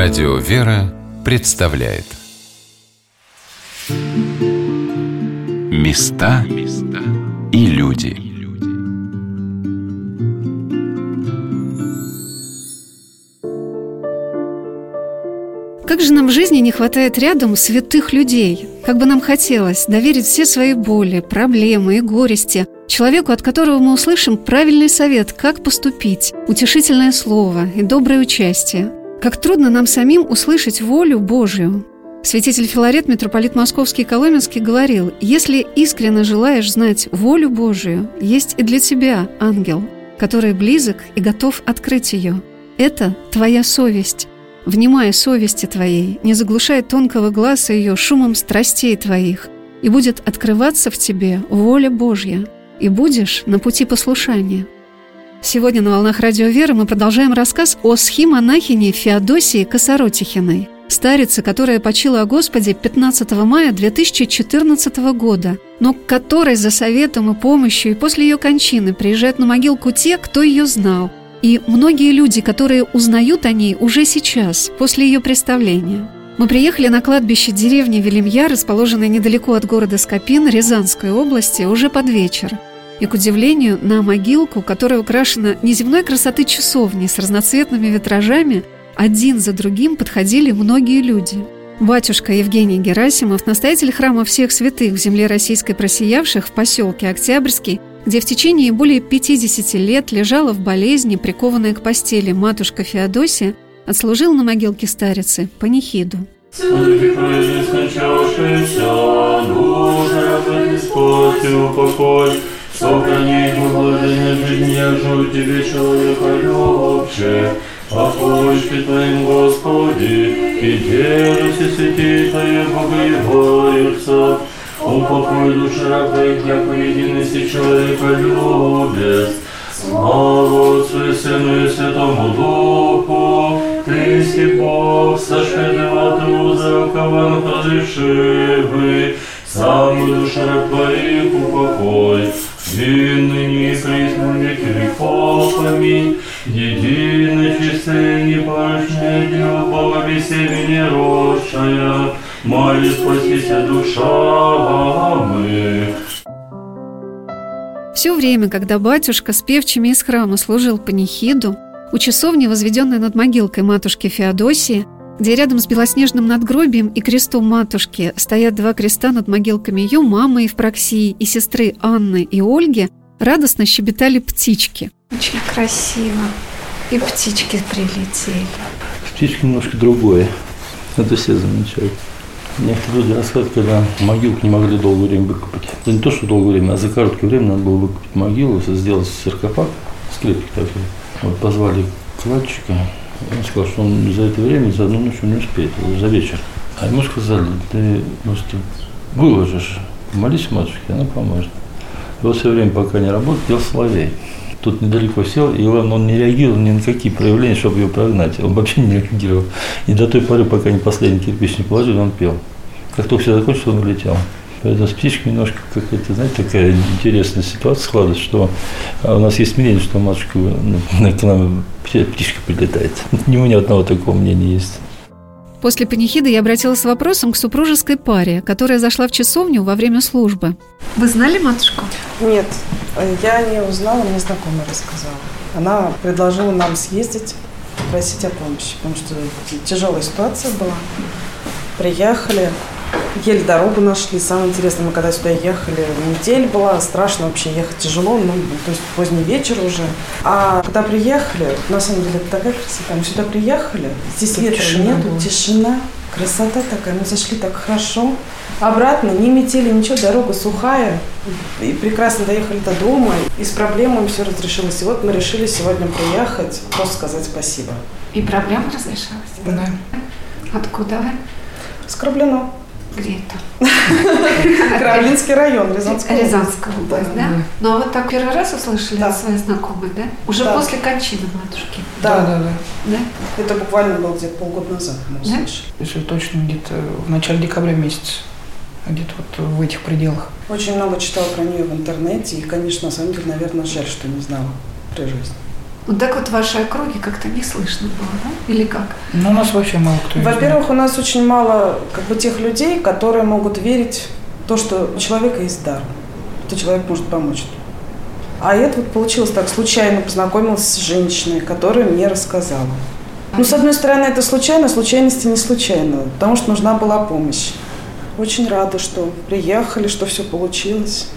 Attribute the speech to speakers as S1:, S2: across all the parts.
S1: Радио «Вера» представляет. Места и люди.
S2: Как же нам в жизни не хватает рядом святых людей? Как бы нам хотелось доверить все свои боли, проблемы и горести человеку, от которого мы услышим правильный совет, как поступить, утешительное слово и доброе участие – как трудно нам самим услышать волю Божию. Святитель Филарет, митрополит Московский и Коломенский, говорил, «Если искренне желаешь знать волю Божию, есть и для тебя ангел, который близок и готов открыть ее. Это твоя совесть. Внимая совести твоей, не заглушай тонкого глаза ее шумом страстей твоих, и будет открываться в тебе воля Божья, и будешь на пути послушания». Сегодня на «Волнах Радио Веры» мы продолжаем рассказ о схимонахине Феодосии Косоротихиной, старице, которая почила о Господе 15 мая 2014 года, но к которой за советом и помощью и после ее кончины приезжают на могилку те, кто ее знал, и многие люди, которые узнают о ней уже сейчас, после ее представления. Мы приехали на кладбище деревни Велимья, расположенной недалеко от города Скопин Рязанской области, уже под вечер – и, к удивлению, на могилку, которая украшена неземной красоты часовни с разноцветными витражами, один за другим подходили многие люди. Батюшка Евгений Герасимов, настоятель храма всех святых в земле российской просиявших в поселке Октябрьский, где в течение более 50 лет лежала в болезни, прикованная к постели матушка Феодосия, отслужил на могилке старицы панихиду.
S3: Господь, Сохрани благоденье жизни, яжу тебе человека любче, Покойте Твоим, Господи, и делай все святей Твои богоявляются. Упокой души раб Твоих, яко единости человека любец. Слава Отцу и Сыну и Святому Духу, Христе Бог, сошедшего закован разрешивый, самую душу раб Твоих упокой. И ныне и присно веки веков. Аминь. Единое чистое непорочное Дева Бога веселье неродшая, Моли спасися душа мы.
S2: Все время, когда батюшка с певчими из храма служил панихиду, у часовни, возведенной над могилкой матушки Феодосии, где рядом с белоснежным надгробием и крестом матушки стоят два креста над могилками ее мамы Евпроксии и сестры Анны и Ольги, радостно щебетали птички.
S4: Очень красиво. И птички прилетели.
S5: Птички немножко другое. Это все замечают. Некоторые люди рассказывают, когда могилку не могли долгое время выкопать. Это не то, что долгое время, а за короткое время надо было выкопать могилу, сделать саркофаг, скрепик такой. Вот позвали кладчика, он сказал, что он за это время, за одну ночь не успеет, за вечер. А ему сказали, ты просто выложишь, молись матушке, она поможет. И вот все время, пока не работал, пел соловей. Тут недалеко сел, и главное, он не реагировал ни на какие проявления, чтобы его прогнать. Он вообще не реагировал. И до той поры, пока не последний кирпич не положили, он пел. Как только все закончилось, он улетел. Поэтому с птичкой немножко какая-то, знаете, такая интересная ситуация складывается, что а, у нас есть мнение, что матушка ну, к нам птичка прилетает. Не у меня одного такого мнения есть.
S2: После панихиды я обратилась с вопросом к супружеской паре, которая зашла в часовню во время службы. Вы знали матушку?
S6: Нет, я не узнала, мне знакомая рассказала. Она предложила нам съездить, просить о помощи, потому что тяжелая ситуация была. Приехали, еле дорогу нашли. Самое интересное, мы когда сюда ехали, метель была, страшно вообще ехать тяжело, ну, то есть поздний вечер уже. А когда приехали, на самом деле это такая красота, мы сюда приехали, здесь Тут ветра нету, была. тишина, красота такая, мы зашли так хорошо. Обратно, не метели, ничего, дорога сухая, и прекрасно доехали до дома, и с проблемами все разрешилось. И вот мы решили сегодня приехать, просто сказать спасибо.
S4: И проблема разрешилась?
S6: Да.
S4: Откуда вы?
S6: С Краблино.
S4: Где это?
S6: Кравлинский район, Рязанская
S4: область. Рязанская область, да? Ну, а вы так первый раз услышали от своей знакомой, да? Уже после кончины матушки?
S6: Да, да, да. Да? Это буквально было где-то полгода назад мы услышали.
S7: Если точно, где-то в начале декабря месяца где-то вот в этих пределах.
S6: Очень много читала про нее в интернете, и, конечно, на самом деле, наверное, жаль, что не знала при жизни.
S4: Ну так вот в вашей округе как-то не слышно было, да? Или как?
S7: Ну, у нас вообще мало кто.
S6: Во-первых, у нас очень мало как бы тех людей, которые могут верить в то, что у человека есть дар, что человек может помочь. А это вот получилось так, случайно познакомилась с женщиной, которая мне рассказала. Ну, с одной стороны, это случайно, случайности не случайно, потому что нужна была помощь. Очень рада, что приехали, что все получилось.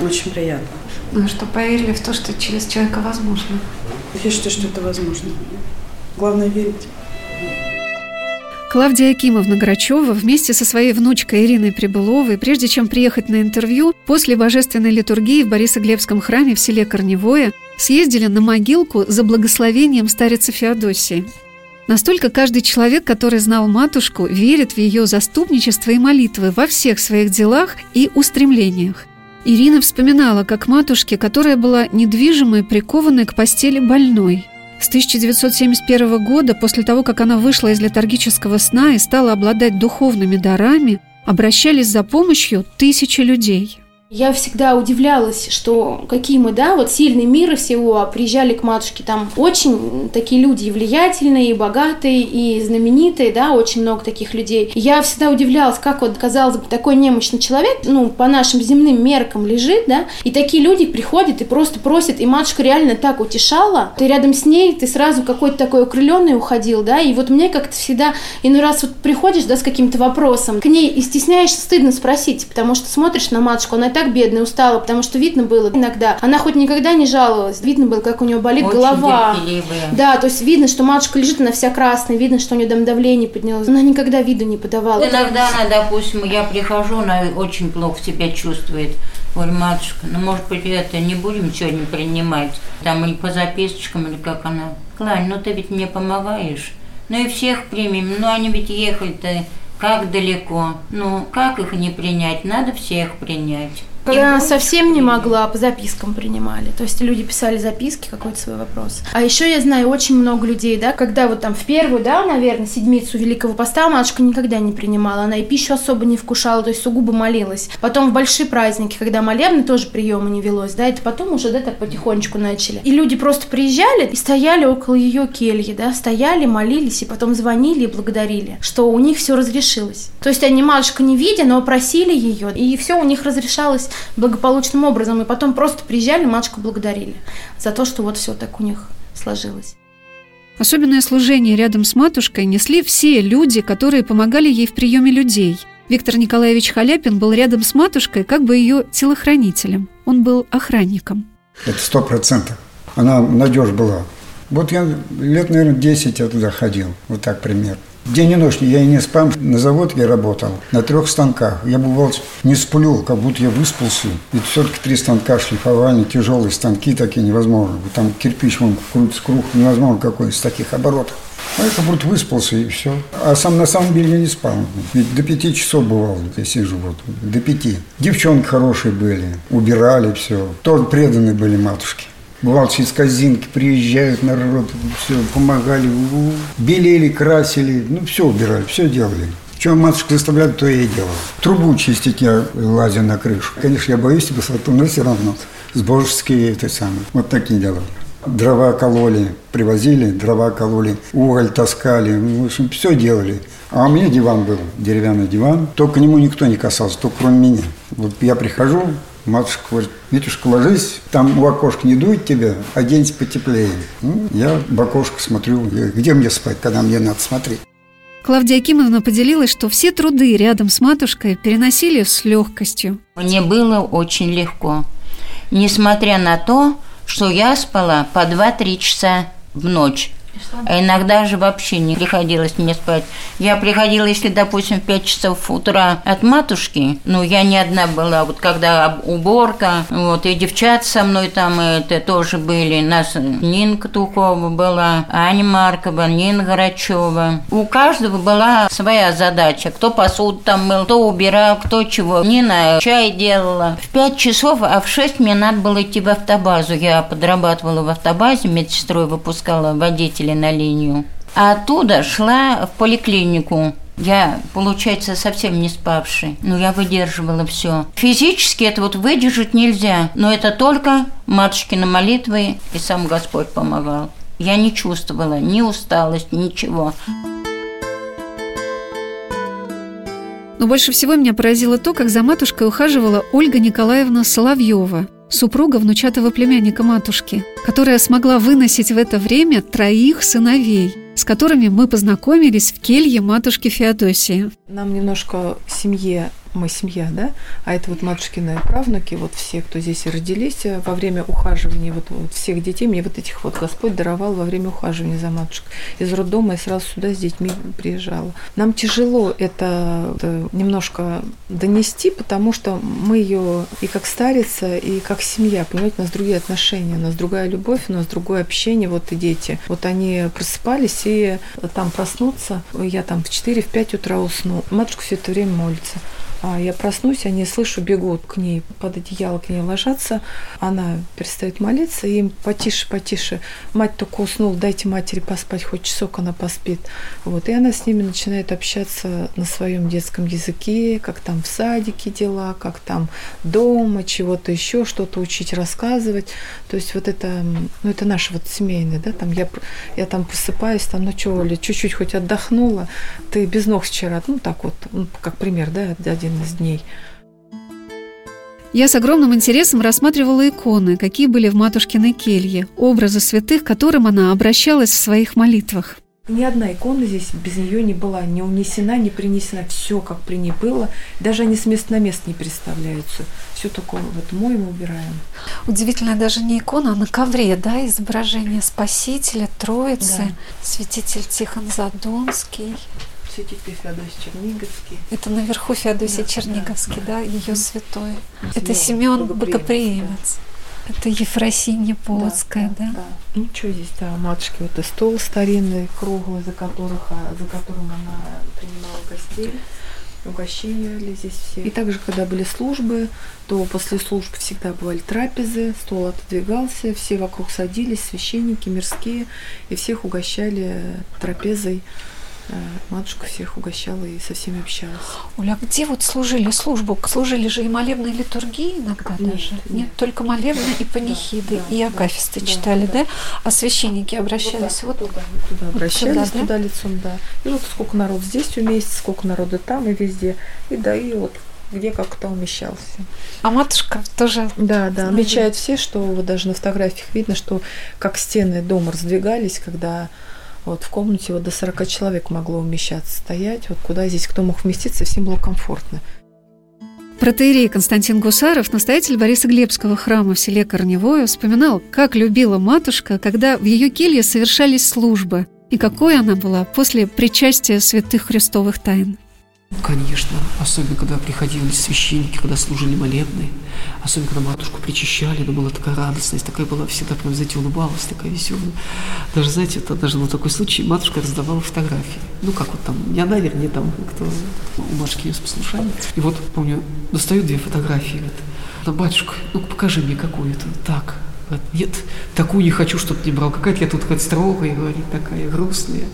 S6: Очень приятно.
S4: Ну, что поверили в то, что через человека возможно.
S6: Я считаю, что это возможно. Главное верить.
S2: Клавдия Акимовна Грачева вместе со своей внучкой Ириной Прибыловой, прежде чем приехать на интервью, после божественной литургии в Борисоглебском храме в селе Корневое съездили на могилку за благословением старицы Феодосии. Настолько каждый человек, который знал матушку, верит в ее заступничество и молитвы во всех своих делах и устремлениях. Ирина вспоминала, как матушке, которая была недвижимой, прикованной к постели больной – с 1971 года, после того, как она вышла из летаргического сна и стала обладать духовными дарами, обращались за помощью тысячи людей –
S8: я всегда удивлялась, что какие мы, да, вот сильные мира всего, а приезжали к матушке, там очень такие люди и влиятельные, и богатые, и знаменитые, да, очень много таких людей. Я всегда удивлялась, как вот, казалось бы, такой немощный человек, ну, по нашим земным меркам лежит, да, и такие люди приходят и просто просят, и матушка реально так утешала, ты рядом с ней, ты сразу какой-то такой укрыленный уходил, да, и вот мне как-то всегда, иной раз вот приходишь, да, с каким-то вопросом, к ней и стесняешься, стыдно спросить, потому что смотришь на матушку, она так бедная, устала, потому что видно было иногда. Она хоть никогда не жаловалась, видно было, как у нее болит
S9: Очень
S8: голова.
S9: терпеливая.
S8: Да, то есть видно, что матушка лежит, она вся красная, видно, что у нее там давление поднялось. Она никогда виду не подавала.
S9: Иногда она, допустим, я прихожу, она очень плохо себя чувствует. Говорю, матушка, ну, может быть, это не будем сегодня принимать? Там или по записочкам, или как она. Клань, ну ты ведь мне помогаешь. Ну и всех примем. Ну они ведь ехали-то как далеко. Ну, как их не принять? Надо всех принять.
S8: Когда она совсем не могла, по запискам принимали. То есть люди писали записки, какой-то свой вопрос. А еще я знаю очень много людей, да, когда вот там в первую, да, наверное, седмицу Великого Поста матушка никогда не принимала. Она и пищу особо не вкушала, то есть сугубо молилась. Потом в большие праздники, когда молебны тоже приема не велось, да, это потом уже, да, так потихонечку начали. И люди просто приезжали и стояли около ее кельи, да, стояли, молились, и потом звонили и благодарили, что у них все разрешилось. То есть они матушка не видя, но просили ее, и все у них разрешалось благополучным образом, и потом просто приезжали, матушку благодарили за то, что вот все так у них сложилось.
S2: Особенное служение рядом с матушкой несли все люди, которые помогали ей в приеме людей. Виктор Николаевич Халяпин был рядом с матушкой как бы ее телохранителем. Он был охранником.
S10: Это сто процентов. Она надежь была. Вот я лет, наверное, 10 я туда ходил. Вот так пример. День и ночь я и не спам. На завод я работал на трех станках. Я бывал не сплю, как будто я выспался. Ведь все-таки три станка шлифовальные, тяжелые станки такие невозможно. Там кирпич вон крутится круг, невозможно какой из таких оборотов. А как будто выспался и все. А сам на самом деле я не спал. Ведь до пяти часов бывал, я сижу вот, до пяти. Девчонки хорошие были, убирали все. Тоже преданные были матушки. Бывало, через казинки приезжают народ, все, помогали, белели, красили, ну, все убирали, все делали. Что матушка заставляла, то я и делал. Трубу чистить я лазил на крышу. Конечно, я боюсь высоту, но все равно. С божеские это самое. Вот такие дела. Дрова кололи, привозили, дрова кололи, уголь таскали, в общем, все делали. А у меня диван был, деревянный диван, только к нему никто не касался, только кроме меня. Вот я прихожу, Матушка говорит, Витюшка, ложись, там у окошка не дует тебя, оденься потеплее. Ну, я в окошко смотрю, где мне спать, когда мне надо смотреть.
S2: Клавдия Акимовна поделилась, что все труды рядом с матушкой переносили с легкостью.
S9: Мне было очень легко. Несмотря на то, что я спала по 2-3 часа в ночь. А иногда же вообще не приходилось мне спать. Я приходила, если, допустим, в 5 часов утра от матушки, ну, я не одна была, вот когда уборка, вот, и девчат со мной там это тоже были, нас Нинка Тухова была, Аня Маркова, Нина Грачева. У каждого была своя задача. Кто посуду там мыл, кто убирал, кто чего. Нина чай делала. В 5 часов, а в 6 мне надо было идти в автобазу. Я подрабатывала в автобазе, медсестрой выпускала водителя на линию. А оттуда шла в поликлинику Я, получается, совсем не спавший. Но я выдерживала все. Физически это вот выдержать нельзя. Но это только матушкины молитвы и сам Господь помогал. Я не чувствовала ни усталость, ничего.
S2: Но больше всего меня поразило то, как за матушкой ухаживала Ольга Николаевна Соловьева, супруга внучатого племянника матушки, которая смогла выносить в это время троих сыновей, с которыми мы познакомились в келье матушки Феодосии.
S7: Нам немножко семье мы семья, да, а это вот матушкины правнуки, вот все, кто здесь родились э, во время ухаживания вот, вот всех детей, мне вот этих вот Господь даровал во время ухаживания за матушкой. Из роддома я сразу сюда с детьми приезжала. Нам тяжело это, это немножко донести, потому что мы ее и как старица, и как семья, понимаете, у нас другие отношения, у нас другая любовь, у нас другое общение, вот и дети. Вот они просыпались и там проснуться, я там в 4-5 утра усну. Матушка все это время молится. А я проснусь, они слышу, бегут к ней, под одеяло к ней ложатся. Она перестает молиться, им потише, потише. Мать только уснула, дайте матери поспать, хоть часок она поспит. Вот. И она с ними начинает общаться на своем детском языке, как там в садике дела, как там дома, чего-то еще, что-то учить, рассказывать. То есть вот это, ну это наше вот семейное, да, там я, я там просыпаюсь, там, ну что, чуть-чуть хоть отдохнула, ты без ног вчера, ну так вот, ну, как пример, да, один из дней.
S2: Я с огромным интересом рассматривала иконы, какие были в матушкиной келье, образы святых, к которым она обращалась в своих молитвах.
S7: Ни одна икона здесь без нее не была не унесена, не принесена. Все, как при ней было. Даже они с места на место не представляются. Все такое вот моем убираем.
S4: Удивительно, даже не икона, а на ковре, да, изображение Спасителя, Троицы, да. святитель Тихон Задонский
S7: святитель Феодосий Черниговский.
S4: Это наверху Феодосий да, Черниговский, да, да, да ее святой. Это Семен Богоприимец. Да. Это Ефросинья Полоцкая, да, да? да.
S7: Ну, что здесь, да, матушки, вот и стол старинный, круглый, за, которых, а, за которым она принимала гостей угощения здесь все. И также, когда были службы, то после служб всегда бывали трапезы, стол отодвигался, все вокруг садились, священники мирские, и всех угощали трапезой матушка всех угощала и со всеми общалась.
S4: Оля, а где вот служили службу? Служили же и молебные литургии иногда нет, даже? Нет, нет только молебные и панихиды, да, и акафисты да, читали, да, да? А священники обращались
S7: вот, вот туда, туда обращались, туда, туда лицом, да. И вот сколько народ здесь уместится, сколько народа там и везде. И да, и вот где как кто умещался.
S4: А матушка тоже...
S7: Да, да, отмечают все, что вот даже на фотографиях видно, что как стены дома раздвигались, когда вот в комнате вот до 40 человек могло умещаться, стоять. Вот куда здесь кто мог вместиться, всем было комфортно.
S2: Протеерей Константин Гусаров, настоятель Бориса Глебского храма в селе Корневое, вспоминал, как любила матушка, когда в ее келье совершались службы, и какой она была после причастия святых христовых тайн.
S11: Конечно, особенно когда приходили священники, когда служили молебные, особенно когда матушку причащали, это была такая радостность, такая была всегда прям, знаете, улыбалась, такая веселая. Даже, знаете, это даже был такой случай, матушка раздавала фотографии. Ну, как вот там, не она, вернее, там, кто у матушки есть послушание. И вот, помню, достаю две фотографии, говорит, да, батюшка, ну покажи мне какую-то. Так, нет, такую не хочу, чтобы не брал. Какая-то я тут как строгая, говорит, такая грустная.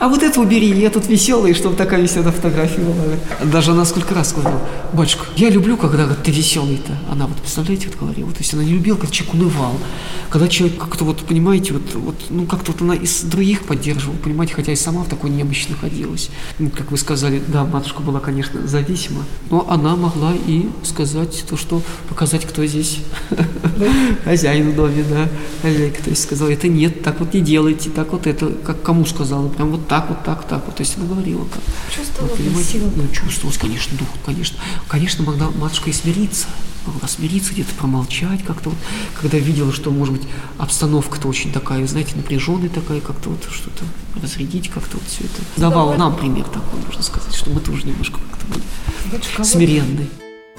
S11: А вот это убери, я тут веселый, чтобы такая веселая фотография была. Даже она сколько раз сказала, батюшка, я люблю, когда говорит, ты веселый-то. Она вот, представляете, вот говорила, то есть она не любила, когда человек унывал. Когда человек как-то вот, понимаете, вот, вот ну как-то вот она из других поддерживала, понимаете, хотя и сама в такой немощи находилась. Ну, как вы сказали, да, матушка была, конечно, зависима, но она могла и сказать то, что показать, кто здесь хозяин в доме, да, хозяйка. То есть сказала, это нет, так вот не делайте, так вот это, как кому сказала, прям вот так вот, так, так вот. То есть она говорила как.
S4: Чувствовала вот, силу?
S11: Ну, чувствовалось, конечно, дух, конечно. Конечно, могла матушка и смириться. Могла смириться, где-то промолчать как-то. Вот, когда видела, что, может быть, обстановка-то очень такая, знаете, напряженная такая, как-то вот что-то разрядить, как-то вот все это. Давала нам пример такой, можно сказать, что мы тоже немножко как-то были смиренные.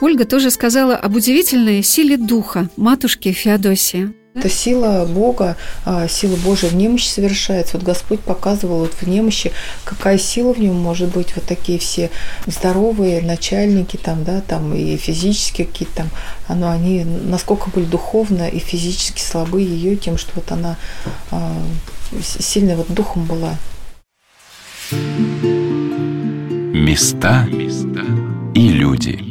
S2: Ольга тоже сказала об удивительной силе духа матушки Феодосии.
S7: Это сила Бога, а, сила Божия в немощи совершается. Вот Господь показывал вот в немощи, какая сила в нем может быть. Вот такие все здоровые начальники там, да, там и физически какие-то там, оно, они насколько были духовно и физически слабы ее тем, что вот она а, сильно вот духом была.
S1: Места и люди.